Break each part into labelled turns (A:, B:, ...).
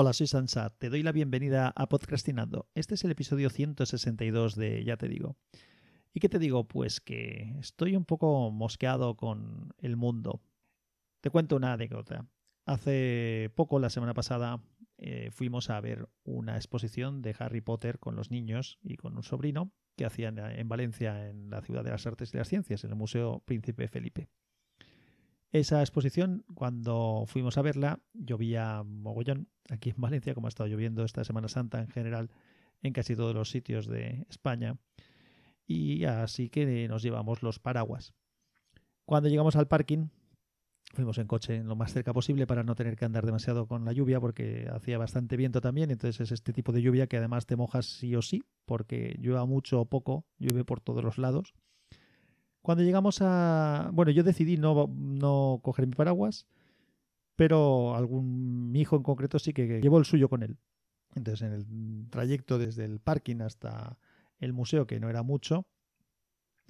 A: Hola, soy Sansa. Te doy la bienvenida a Podcastinando. Este es el episodio 162 de Ya te digo. ¿Y qué te digo? Pues que estoy un poco mosqueado con el mundo. Te cuento una anécdota. Hace poco, la semana pasada, eh, fuimos a ver una exposición de Harry Potter con los niños y con un sobrino que hacían en Valencia, en la Ciudad de las Artes y las Ciencias, en el Museo Príncipe Felipe. Esa exposición, cuando fuimos a verla, llovía mogollón aquí en Valencia, como ha estado lloviendo esta Semana Santa en general en casi todos los sitios de España. Y así que nos llevamos los paraguas. Cuando llegamos al parking, fuimos en coche lo más cerca posible para no tener que andar demasiado con la lluvia porque hacía bastante viento también. Entonces es este tipo de lluvia que además te mojas sí o sí porque llueva mucho o poco, llueve por todos los lados. Cuando llegamos a... Bueno, yo decidí no, no coger mi paraguas, pero algún mi hijo en concreto sí que llevó el suyo con él. Entonces, en el trayecto desde el parking hasta el museo, que no era mucho,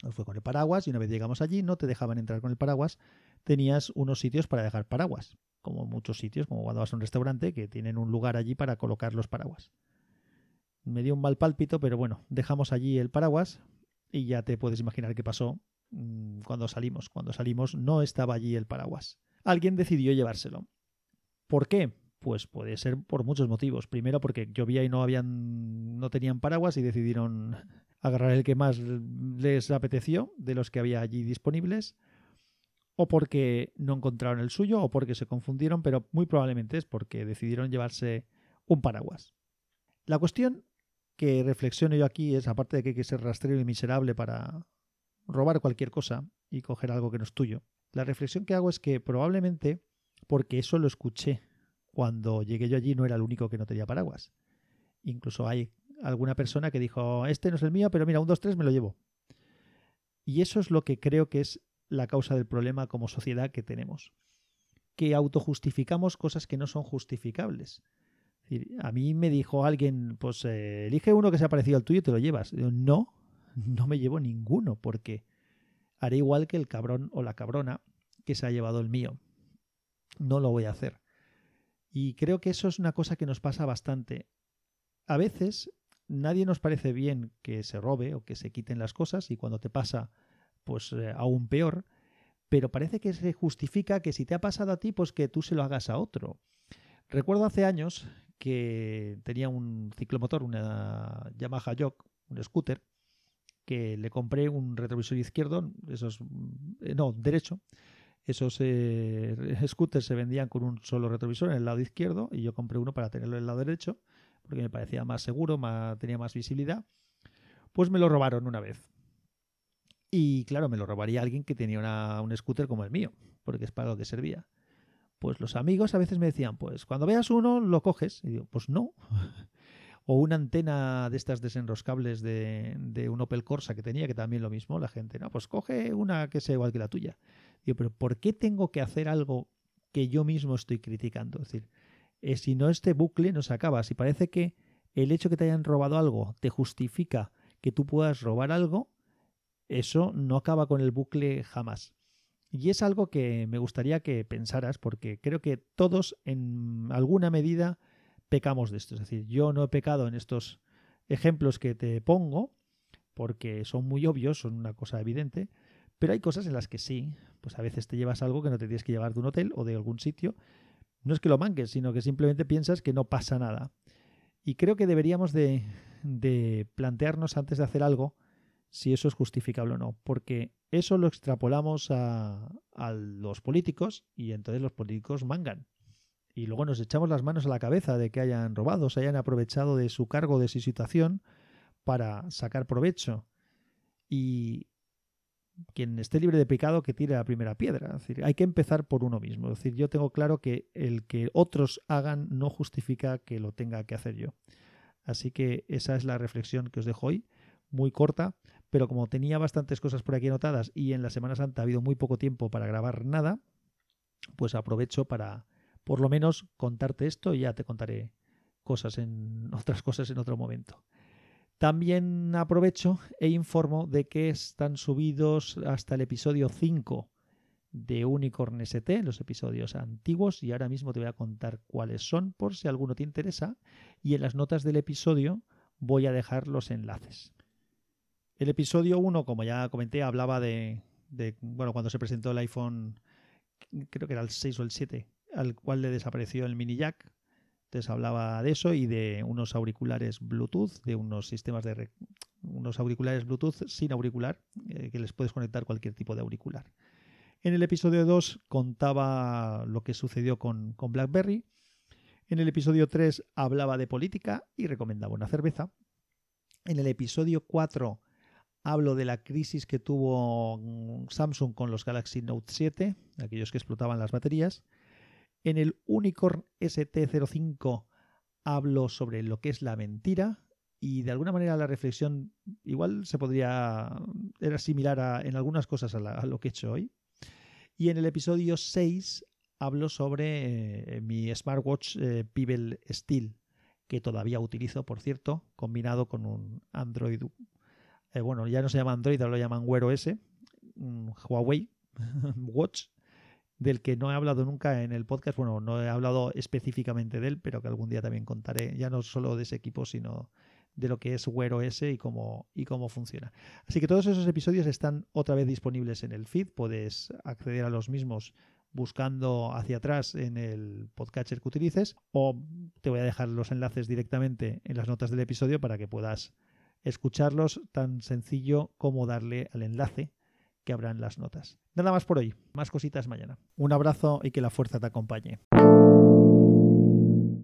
A: nos fue con el paraguas y una vez llegamos allí no te dejaban entrar con el paraguas, tenías unos sitios para dejar paraguas, como muchos sitios, como cuando vas a un restaurante que tienen un lugar allí para colocar los paraguas. Me dio un mal pálpito, pero bueno, dejamos allí el paraguas y ya te puedes imaginar qué pasó cuando salimos. Cuando salimos no estaba allí el paraguas. Alguien decidió llevárselo. ¿Por qué? Pues puede ser por muchos motivos. Primero porque llovía y no habían no tenían paraguas y decidieron agarrar el que más les apeteció de los que había allí disponibles. O porque no encontraron el suyo o porque se confundieron, pero muy probablemente es porque decidieron llevarse un paraguas. La cuestión que reflexiono yo aquí es, aparte de que hay que ser rastrero y miserable para robar cualquier cosa y coger algo que no es tuyo. La reflexión que hago es que probablemente, porque eso lo escuché cuando llegué yo allí, no era el único que no tenía paraguas. Incluso hay alguna persona que dijo, este no es el mío, pero mira, un 2, 3 me lo llevo. Y eso es lo que creo que es la causa del problema como sociedad que tenemos. Que autojustificamos cosas que no son justificables. a mí me dijo alguien, pues eh, elige uno que sea parecido al tuyo y te lo llevas. no, no me llevo ninguno porque haré igual que el cabrón o la cabrona que se ha llevado el mío. No lo voy a hacer. Y creo que eso es una cosa que nos pasa bastante. A veces nadie nos parece bien que se robe o que se quiten las cosas y cuando te pasa, pues eh, aún peor, pero parece que se justifica que si te ha pasado a ti, pues que tú se lo hagas a otro. Recuerdo hace años que tenía un ciclomotor, una Yamaha Jog, un scooter, que le compré un retrovisor izquierdo, esos, eh, no, derecho. Esos eh, scooters se vendían con un solo retrovisor en el lado izquierdo y yo compré uno para tenerlo en el lado derecho porque me parecía más seguro, más, tenía más visibilidad. Pues me lo robaron una vez. Y claro, me lo robaría alguien que tenía un scooter como el mío, porque es para lo que servía. Pues los amigos a veces me decían, pues cuando veas uno lo coges. Y digo, pues no. o una antena de estas desenroscables de, de, un Opel Corsa que tenía, que también lo mismo, la gente, no, pues coge una que sea igual que la tuya. Digo, pero ¿por qué tengo que hacer algo que yo mismo estoy criticando? Es decir, eh, si no este bucle no se acaba, si parece que el hecho que te hayan robado algo te justifica que tú puedas robar algo, eso no acaba con el bucle jamás. Y es algo que me gustaría que pensaras, porque creo que todos en alguna medida pecamos de esto. Es decir, yo no he pecado en estos ejemplos que te pongo, porque son muy obvios, son una cosa evidente, pero hay cosas en las que sí, pues a veces te llevas algo que no te tienes que llevar de un hotel o de algún sitio. No es que lo manques, sino que simplemente piensas que no pasa nada. Y creo que deberíamos de, de plantearnos antes de hacer algo si eso es justificable o no, porque eso lo extrapolamos a, a los políticos y entonces los políticos mangan y luego nos echamos las manos a la cabeza de que hayan robado, se hayan aprovechado de su cargo, de su situación, para sacar provecho. Y quien esté libre de pecado que tire la primera piedra. Es decir, hay que empezar por uno mismo. Es decir, yo tengo claro que el que otros hagan no justifica que lo tenga que hacer yo. Así que esa es la reflexión que os dejo hoy, muy corta, pero como tenía bastantes cosas por aquí anotadas y en la Semana Santa ha habido muy poco tiempo para grabar nada, pues aprovecho para, por lo menos contarte esto y ya te contaré cosas en otras cosas en otro momento. También aprovecho e informo de que están subidos hasta el episodio 5 de Unicorn ST, los episodios antiguos, y ahora mismo te voy a contar cuáles son por si alguno te interesa, y en las notas del episodio voy a dejar los enlaces. El episodio 1, como ya comenté, hablaba de, bueno, cuando se presentó el iPhone, creo que era el 6 o el 7, al cual le desapareció el mini jack. Entonces hablaba de eso y de unos auriculares Bluetooth, de unos sistemas de unos auriculares Bluetooth sin auricular, eh, que les puedes conectar cualquier tipo de auricular. En el episodio 2 contaba lo que sucedió con, con BlackBerry. En el episodio 3 hablaba de política y recomendaba una cerveza. En el episodio 4 Hablo de la crisis que tuvo Samsung con los Galaxy Note 7, aquellos que explotaban las baterías. En el Unicorn ST05 hablo sobre lo que es la mentira y de alguna manera la reflexión igual se podría era similar en algunas cosas a, lo que he hecho hoy. Y en el episodio 6 hablo sobre eh, mi smartwatch eh, Pebble Steel, que todavía utilizo, por cierto, combinado con un Android eh, bueno, ya no se llama Android, ahora lo llaman Wear OS, Huawei Watch, del que no he hablado nunca en el podcast. Bueno, no he hablado específicamente de él, pero que algún día también contaré, ya no solo de ese equipo, sino de lo que es Wear OS y cómo, y cómo funciona. Así que todos esos episodios están otra vez disponibles en el feed, puedes acceder a los mismos buscando hacia atrás en el podcatcher que utilices o te voy a dejar los enlaces directamente en las notas del episodio para que puedas escucharlos tan sencillo como darle al enlace que habrá en las notas. Nada más por hoy, más cositas mañana. Un abrazo y que la fuerza te acompañe.